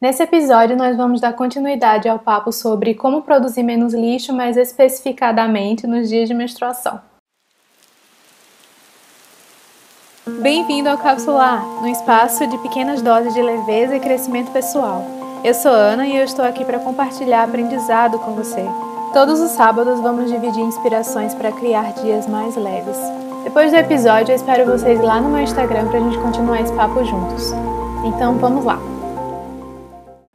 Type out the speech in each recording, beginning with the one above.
Nesse episódio, nós vamos dar continuidade ao papo sobre como produzir menos lixo, mais especificadamente nos dias de menstruação. Bem-vindo ao Capsular, um espaço de pequenas doses de leveza e crescimento pessoal. Eu sou Ana e eu estou aqui para compartilhar aprendizado com você. Todos os sábados vamos dividir inspirações para criar dias mais leves. Depois do episódio, eu espero vocês lá no meu Instagram para a gente continuar esse papo juntos. Então vamos lá!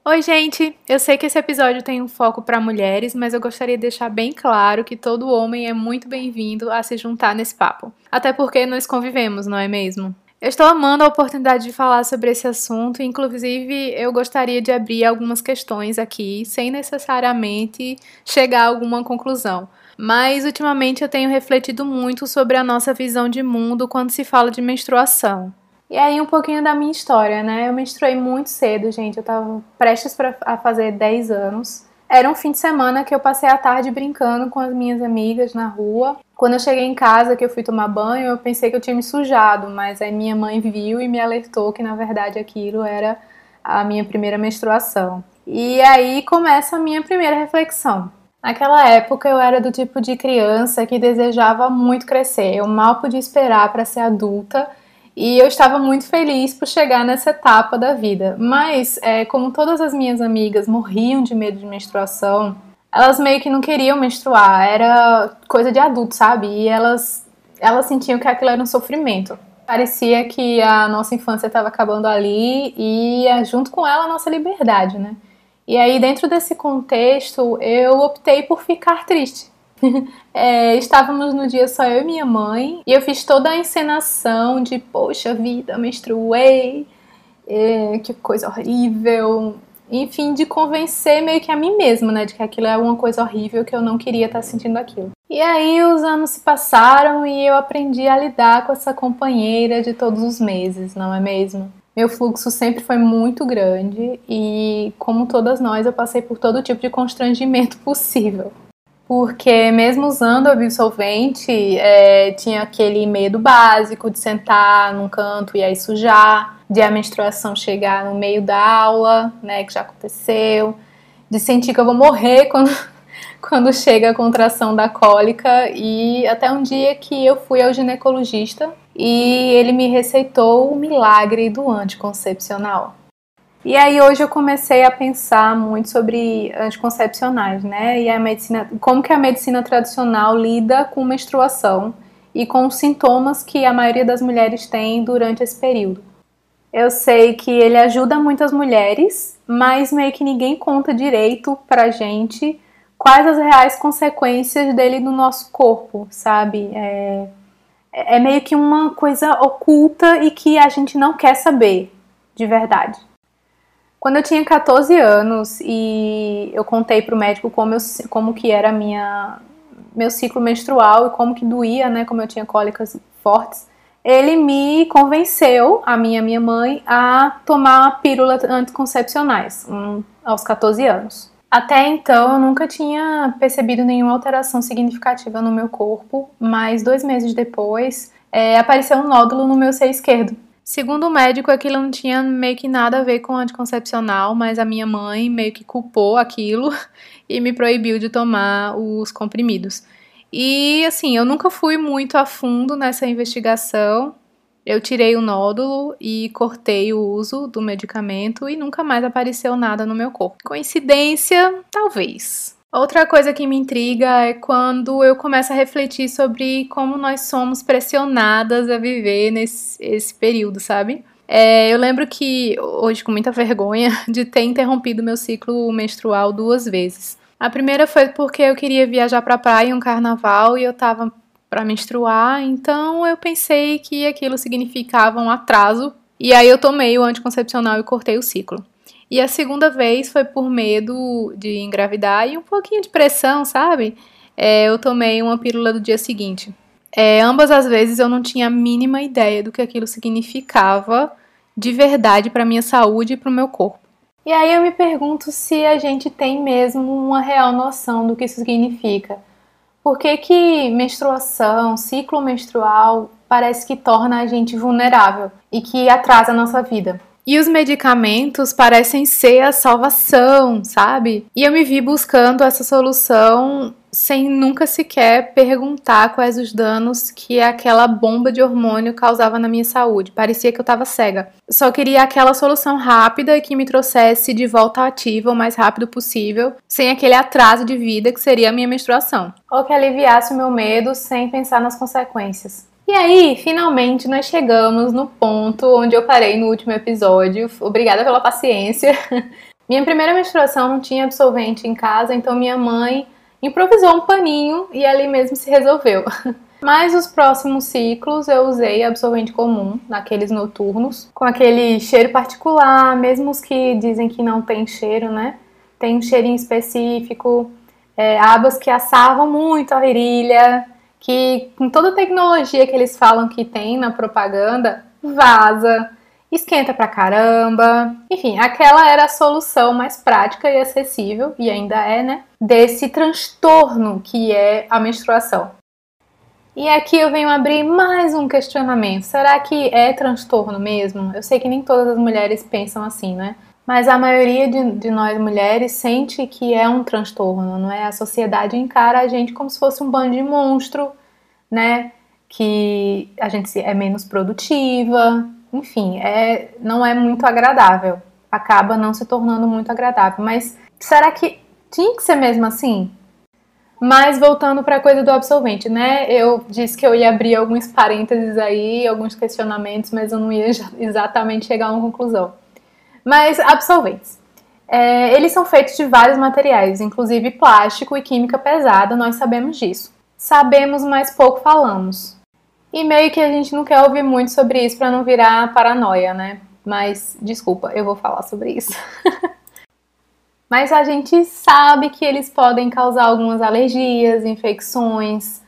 Oi, gente! Eu sei que esse episódio tem um foco para mulheres, mas eu gostaria de deixar bem claro que todo homem é muito bem-vindo a se juntar nesse papo. Até porque nós convivemos, não é mesmo? Eu estou amando a oportunidade de falar sobre esse assunto, inclusive eu gostaria de abrir algumas questões aqui, sem necessariamente chegar a alguma conclusão. Mas ultimamente eu tenho refletido muito sobre a nossa visão de mundo quando se fala de menstruação. E aí um pouquinho da minha história, né? Eu menstruei muito cedo, gente. Eu tava prestes pra, a fazer 10 anos. Era um fim de semana que eu passei a tarde brincando com as minhas amigas na rua. Quando eu cheguei em casa, que eu fui tomar banho, eu pensei que eu tinha me sujado, mas aí minha mãe viu e me alertou que na verdade aquilo era a minha primeira menstruação. E aí começa a minha primeira reflexão. Naquela época eu era do tipo de criança que desejava muito crescer. Eu mal podia esperar para ser adulta e eu estava muito feliz por chegar nessa etapa da vida. Mas, é, como todas as minhas amigas morriam de medo de menstruação, elas meio que não queriam menstruar. Era coisa de adulto, sabe? E elas, elas sentiam que aquilo era um sofrimento. Parecia que a nossa infância estava acabando ali e junto com ela a nossa liberdade, né? E aí, dentro desse contexto, eu optei por ficar triste. é, estávamos no dia só eu e minha mãe, e eu fiz toda a encenação de, poxa vida, menstruei, é, que coisa horrível. Enfim, de convencer meio que a mim mesma, né, de que aquilo é uma coisa horrível, que eu não queria estar sentindo aquilo. E aí os anos se passaram e eu aprendi a lidar com essa companheira de todos os meses, não é mesmo? Meu fluxo sempre foi muito grande e, como todas nós, eu passei por todo tipo de constrangimento possível porque mesmo usando absolvente, é, tinha aquele medo básico de sentar num canto e aí sujar, de a menstruação chegar no meio da aula, né, que já aconteceu, de sentir que eu vou morrer quando, quando chega a contração da cólica e até um dia que eu fui ao ginecologista e ele me receitou o milagre do anticoncepcional. E aí hoje eu comecei a pensar muito sobre anticoncepcionais, né? E a medicina, como que a medicina tradicional lida com menstruação e com os sintomas que a maioria das mulheres tem durante esse período. Eu sei que ele ajuda muitas mulheres, mas meio que ninguém conta direito pra gente quais as reais consequências dele no nosso corpo, sabe? É, é meio que uma coisa oculta e que a gente não quer saber de verdade. Quando eu tinha 14 anos e eu contei pro médico como, eu, como que era minha, meu ciclo menstrual e como que doía, né, como eu tinha cólicas fortes, ele me convenceu, a minha minha mãe, a tomar pílulas anticoncepcionais um, aos 14 anos. Até então eu nunca tinha percebido nenhuma alteração significativa no meu corpo, mas dois meses depois é, apareceu um nódulo no meu seio esquerdo. Segundo o médico, aquilo não tinha meio que nada a ver com anticoncepcional, mas a minha mãe meio que culpou aquilo e me proibiu de tomar os comprimidos. E assim, eu nunca fui muito a fundo nessa investigação. Eu tirei o nódulo e cortei o uso do medicamento e nunca mais apareceu nada no meu corpo. Coincidência? Talvez. Outra coisa que me intriga é quando eu começo a refletir sobre como nós somos pressionadas a viver nesse esse período, sabe? É, eu lembro que, hoje, com muita vergonha, de ter interrompido meu ciclo menstrual duas vezes. A primeira foi porque eu queria viajar pra praia em um carnaval e eu tava para menstruar, então eu pensei que aquilo significava um atraso. E aí eu tomei o anticoncepcional e cortei o ciclo. E a segunda vez foi por medo de engravidar e um pouquinho de pressão, sabe? É, eu tomei uma pílula do dia seguinte. É, ambas as vezes eu não tinha a mínima ideia do que aquilo significava de verdade para minha saúde e para o meu corpo. E aí eu me pergunto se a gente tem mesmo uma real noção do que isso significa. Por que, que menstruação, ciclo menstrual, parece que torna a gente vulnerável e que atrasa a nossa vida? E os medicamentos parecem ser a salvação, sabe? E eu me vi buscando essa solução sem nunca sequer perguntar quais os danos que aquela bomba de hormônio causava na minha saúde. Parecia que eu estava cega. Só queria aquela solução rápida que me trouxesse de volta ativa o mais rápido possível, sem aquele atraso de vida que seria a minha menstruação. Ou que aliviasse o meu medo sem pensar nas consequências. E aí, finalmente, nós chegamos no ponto onde eu parei no último episódio. Obrigada pela paciência. Minha primeira menstruação não tinha absolvente em casa, então minha mãe improvisou um paninho e ali mesmo se resolveu. Mas os próximos ciclos eu usei absorvente comum, naqueles noturnos, com aquele cheiro particular, mesmo os que dizem que não tem cheiro, né? Tem um cheirinho específico, é, abas que assavam muito a virilha, que com toda a tecnologia que eles falam que tem na propaganda, vaza, esquenta pra caramba. Enfim, aquela era a solução mais prática e acessível, e ainda é, né? Desse transtorno que é a menstruação. E aqui eu venho abrir mais um questionamento. Será que é transtorno mesmo? Eu sei que nem todas as mulheres pensam assim, né? Mas a maioria de, de, nós mulheres sente que é um transtorno, não é? A sociedade encara a gente como se fosse um bando de monstro, né? Que a gente é menos produtiva, enfim, é, não é muito agradável. Acaba não se tornando muito agradável. Mas será que tinha que ser mesmo assim? Mas voltando para a coisa do absolvente, né? Eu disse que eu ia abrir alguns parênteses aí, alguns questionamentos, mas eu não ia exatamente chegar a uma conclusão. Mas absolventes. É, eles são feitos de vários materiais, inclusive plástico e química pesada, nós sabemos disso. Sabemos, mas pouco falamos. E meio que a gente não quer ouvir muito sobre isso para não virar paranoia, né? Mas desculpa, eu vou falar sobre isso. Mas a gente sabe que eles podem causar algumas alergias, infecções,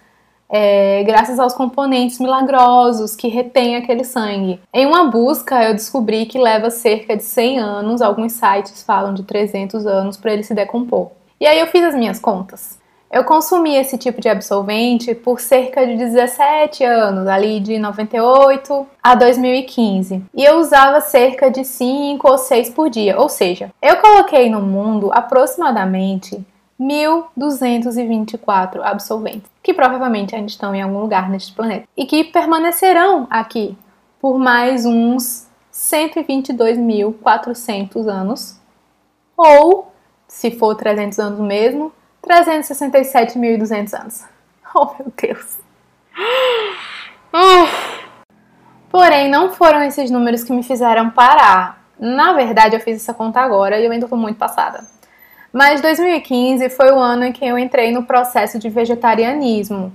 é, graças aos componentes milagrosos que retêm aquele sangue. Em uma busca, eu descobri que leva cerca de 100 anos, alguns sites falam de 300 anos, para ele se decompor. E aí eu fiz as minhas contas. Eu consumi esse tipo de absorvente por cerca de 17 anos, ali de 98 a 2015. E eu usava cerca de 5 ou 6 por dia, ou seja, eu coloquei no mundo aproximadamente 1.224 absolventes, que provavelmente ainda estão em algum lugar neste planeta e que permanecerão aqui por mais uns 122.400 anos, ou, se for 300 anos mesmo, 367.200 anos. Oh, meu Deus. Porém, não foram esses números que me fizeram parar. Na verdade, eu fiz essa conta agora e eu ainda estou muito passada. Mas 2015 foi o ano em que eu entrei no processo de vegetarianismo,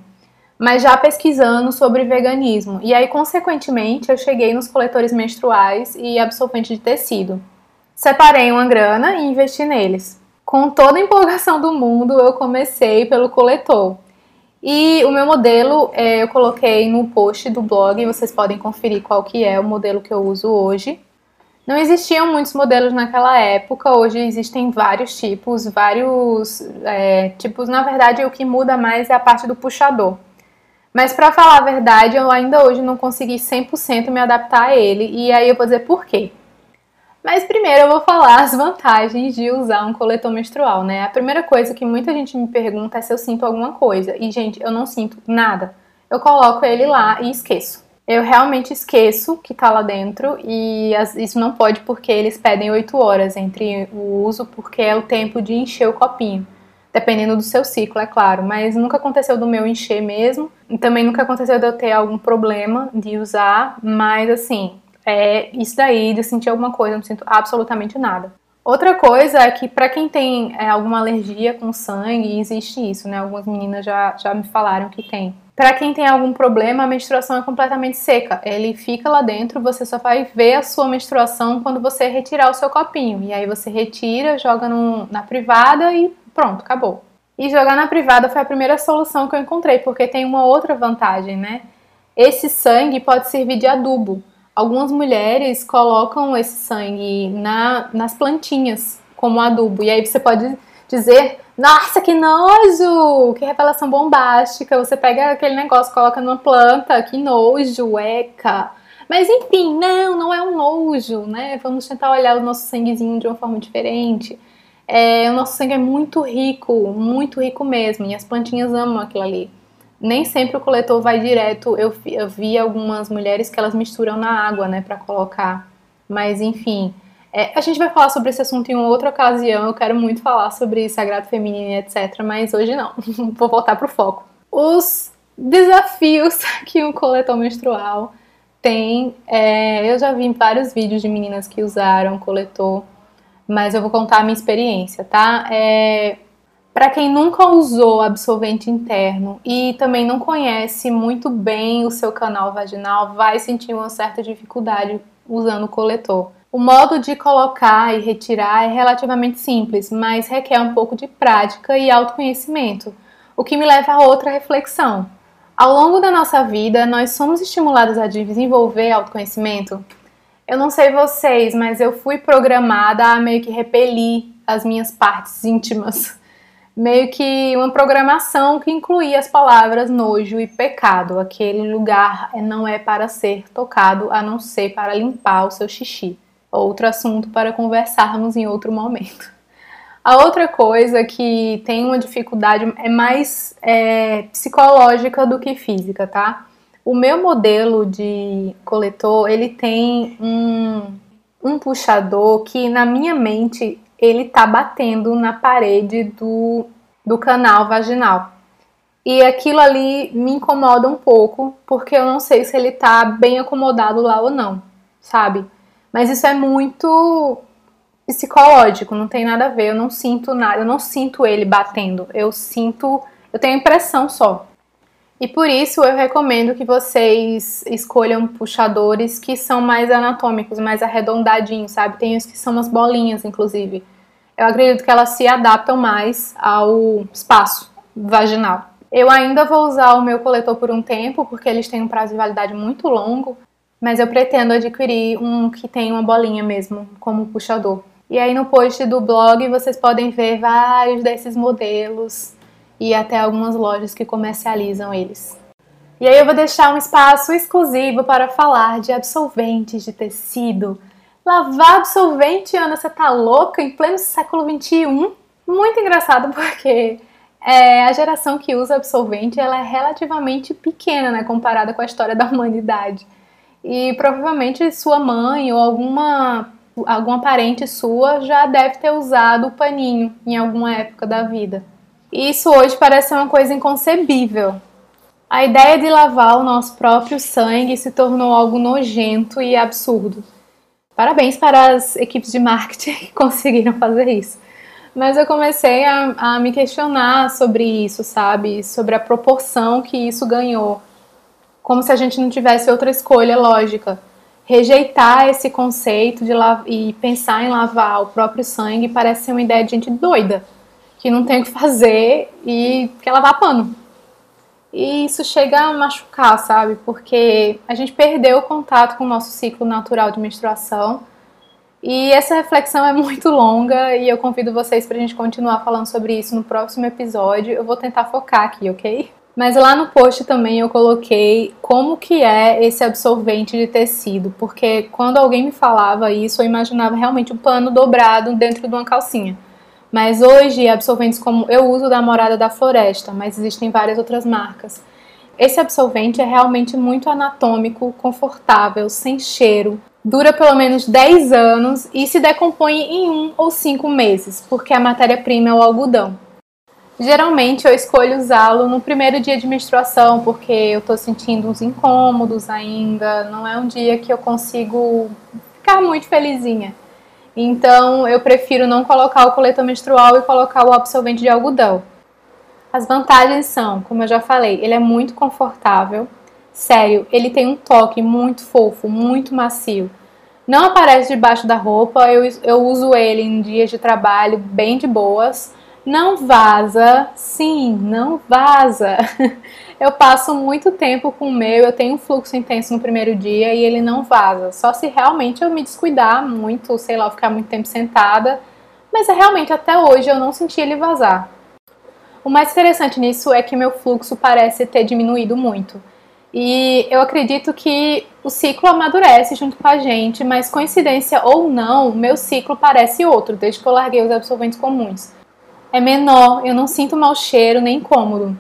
mas já pesquisando sobre veganismo. E aí, consequentemente, eu cheguei nos coletores menstruais e absorvente de tecido. Separei uma grana e investi neles. Com toda a empolgação do mundo, eu comecei pelo coletor. E o meu modelo é, eu coloquei no post do blog, vocês podem conferir qual que é o modelo que eu uso hoje. Não existiam muitos modelos naquela época, hoje existem vários tipos, vários é, tipos. Na verdade, o que muda mais é a parte do puxador. Mas para falar a verdade, eu ainda hoje não consegui 100% me adaptar a ele, e aí eu vou dizer por quê. Mas primeiro eu vou falar as vantagens de usar um coletor menstrual, né? A primeira coisa que muita gente me pergunta é se eu sinto alguma coisa. E, gente, eu não sinto nada. Eu coloco ele lá e esqueço. Eu realmente esqueço que tá lá dentro e isso não pode porque eles pedem 8 horas entre o uso, porque é o tempo de encher o copinho. Dependendo do seu ciclo, é claro. Mas nunca aconteceu do meu encher mesmo. E também nunca aconteceu de eu ter algum problema de usar. Mas assim, é isso daí de sentir alguma coisa, eu não sinto absolutamente nada. Outra coisa é que para quem tem é, alguma alergia com sangue, existe isso, né? Algumas meninas já, já me falaram que tem. Para quem tem algum problema, a menstruação é completamente seca. Ele fica lá dentro, você só vai ver a sua menstruação quando você retirar o seu copinho. E aí você retira, joga na privada e pronto, acabou. E jogar na privada foi a primeira solução que eu encontrei, porque tem uma outra vantagem, né? Esse sangue pode servir de adubo. Algumas mulheres colocam esse sangue na, nas plantinhas como adubo. E aí você pode dizer: Nossa, que nojo! Que revelação bombástica! Você pega aquele negócio, coloca numa planta, que nojo, eca! Mas enfim, não, não é um nojo, né? Vamos tentar olhar o nosso sanguezinho de uma forma diferente. É, o nosso sangue é muito rico, muito rico mesmo, e as plantinhas amam aquilo ali. Nem sempre o coletor vai direto. Eu, eu vi algumas mulheres que elas misturam na água, né, para colocar. Mas enfim, é, a gente vai falar sobre esse assunto em uma outra ocasião. Eu quero muito falar sobre sagrado feminino etc. Mas hoje não. Vou voltar pro foco. Os desafios que um coletor menstrual tem. É, eu já vi vários vídeos de meninas que usaram coletor, mas eu vou contar a minha experiência, tá? É, para quem nunca usou absorvente interno e também não conhece muito bem o seu canal vaginal, vai sentir uma certa dificuldade usando o coletor. O modo de colocar e retirar é relativamente simples, mas requer um pouco de prática e autoconhecimento, o que me leva a outra reflexão. Ao longo da nossa vida, nós somos estimulados a desenvolver autoconhecimento? Eu não sei vocês, mas eu fui programada a meio que repelir as minhas partes íntimas meio que uma programação que incluía as palavras nojo e pecado. Aquele lugar não é para ser tocado, a não ser para limpar o seu xixi. Outro assunto para conversarmos em outro momento. A outra coisa que tem uma dificuldade é mais é, psicológica do que física, tá? O meu modelo de coletor, ele tem um, um puxador que na minha mente ele tá batendo na parede do, do canal vaginal. E aquilo ali me incomoda um pouco, porque eu não sei se ele tá bem acomodado lá ou não, sabe? Mas isso é muito psicológico, não tem nada a ver, eu não sinto nada, eu não sinto ele batendo, eu sinto, eu tenho impressão só. E por isso eu recomendo que vocês escolham puxadores que são mais anatômicos, mais arredondadinhos, sabe? Tem uns que são umas bolinhas, inclusive eu acredito que elas se adaptam mais ao espaço vaginal. Eu ainda vou usar o meu coletor por um tempo, porque eles têm um prazo de validade muito longo, mas eu pretendo adquirir um que tem uma bolinha mesmo, como puxador. E aí no post do blog vocês podem ver vários desses modelos e até algumas lojas que comercializam eles. E aí eu vou deixar um espaço exclusivo para falar de absolventes de tecido, Lavar absorvente, Ana, você tá louca? Em pleno século XXI? Muito engraçado porque é, a geração que usa absorvente ela é relativamente pequena, né, comparada com a história da humanidade. E provavelmente sua mãe ou alguma alguma parente sua já deve ter usado o paninho em alguma época da vida. Isso hoje parece uma coisa inconcebível. A ideia de lavar o nosso próprio sangue se tornou algo nojento e absurdo. Parabéns para as equipes de marketing que conseguiram fazer isso. Mas eu comecei a, a me questionar sobre isso, sabe? Sobre a proporção que isso ganhou. Como se a gente não tivesse outra escolha lógica. Rejeitar esse conceito de e pensar em lavar o próprio sangue parece ser uma ideia de gente doida, que não tem o que fazer e quer lavar pano. E isso chega a machucar, sabe? Porque a gente perdeu o contato com o nosso ciclo natural de menstruação. E essa reflexão é muito longa e eu convido vocês para a gente continuar falando sobre isso no próximo episódio. Eu vou tentar focar aqui, ok? Mas lá no post também eu coloquei como que é esse absorvente de tecido, porque quando alguém me falava isso, eu imaginava realmente um pano dobrado dentro de uma calcinha. Mas hoje, absorventes como eu uso da Morada da Floresta, mas existem várias outras marcas. Esse absorvente é realmente muito anatômico, confortável, sem cheiro, dura pelo menos 10 anos e se decompõe em um ou cinco meses, porque a matéria-prima é o algodão. Geralmente eu escolho usá-lo no primeiro dia de menstruação, porque eu estou sentindo uns incômodos ainda, não é um dia que eu consigo ficar muito felizinha. Então eu prefiro não colocar o coletor menstrual e colocar o absorvente de algodão. As vantagens são, como eu já falei, ele é muito confortável. Sério, ele tem um toque muito fofo, muito macio. Não aparece debaixo da roupa, eu, eu uso ele em dias de trabalho bem de boas. Não vaza, sim, não vaza. eu passo muito tempo com o meu, eu tenho um fluxo intenso no primeiro dia e ele não vaza. Só se realmente eu me descuidar muito, sei lá, ficar muito tempo sentada. Mas é realmente até hoje eu não senti ele vazar. O mais interessante nisso é que meu fluxo parece ter diminuído muito. E eu acredito que o ciclo amadurece junto com a gente, mas coincidência ou não, meu ciclo parece outro desde que eu larguei os absorventes comuns. É menor, eu não sinto mau cheiro nem incômodo.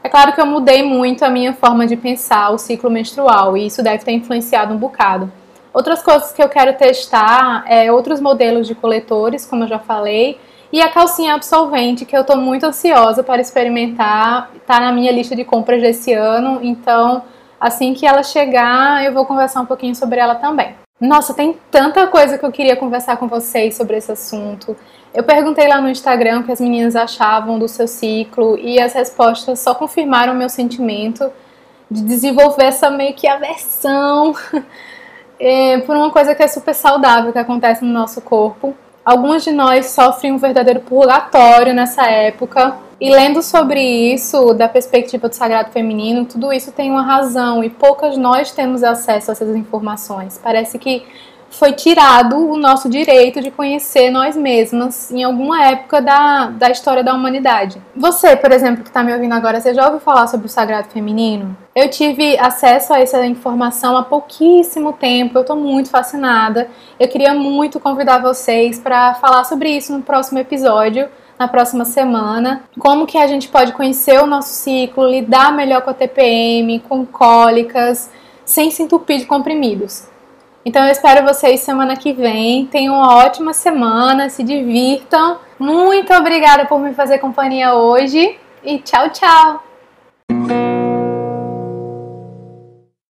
É claro que eu mudei muito a minha forma de pensar o ciclo menstrual e isso deve ter influenciado um bocado. Outras coisas que eu quero testar é outros modelos de coletores, como eu já falei, e a calcinha absorvente, que eu estou muito ansiosa para experimentar, está na minha lista de compras desse ano, então assim que ela chegar, eu vou conversar um pouquinho sobre ela também. Nossa, tem tanta coisa que eu queria conversar com vocês sobre esse assunto. Eu perguntei lá no Instagram o que as meninas achavam do seu ciclo e as respostas só confirmaram o meu sentimento de desenvolver essa meio que aversão é, por uma coisa que é super saudável que acontece no nosso corpo. Algumas de nós sofrem um verdadeiro purgatório nessa época. E lendo sobre isso, da perspectiva do sagrado feminino, tudo isso tem uma razão e poucas nós temos acesso a essas informações. Parece que foi tirado o nosso direito de conhecer nós mesmas em alguma época da, da história da humanidade. Você, por exemplo, que está me ouvindo agora, você já ouviu falar sobre o sagrado feminino? Eu tive acesso a essa informação há pouquíssimo tempo, eu estou muito fascinada. Eu queria muito convidar vocês para falar sobre isso no próximo episódio na próxima semana. Como que a gente pode conhecer o nosso ciclo, lidar melhor com a TPM, com cólicas, sem se entupir de comprimidos. Então eu espero vocês semana que vem. Tenham uma ótima semana, se divirtam. Muito obrigada por me fazer companhia hoje e tchau, tchau!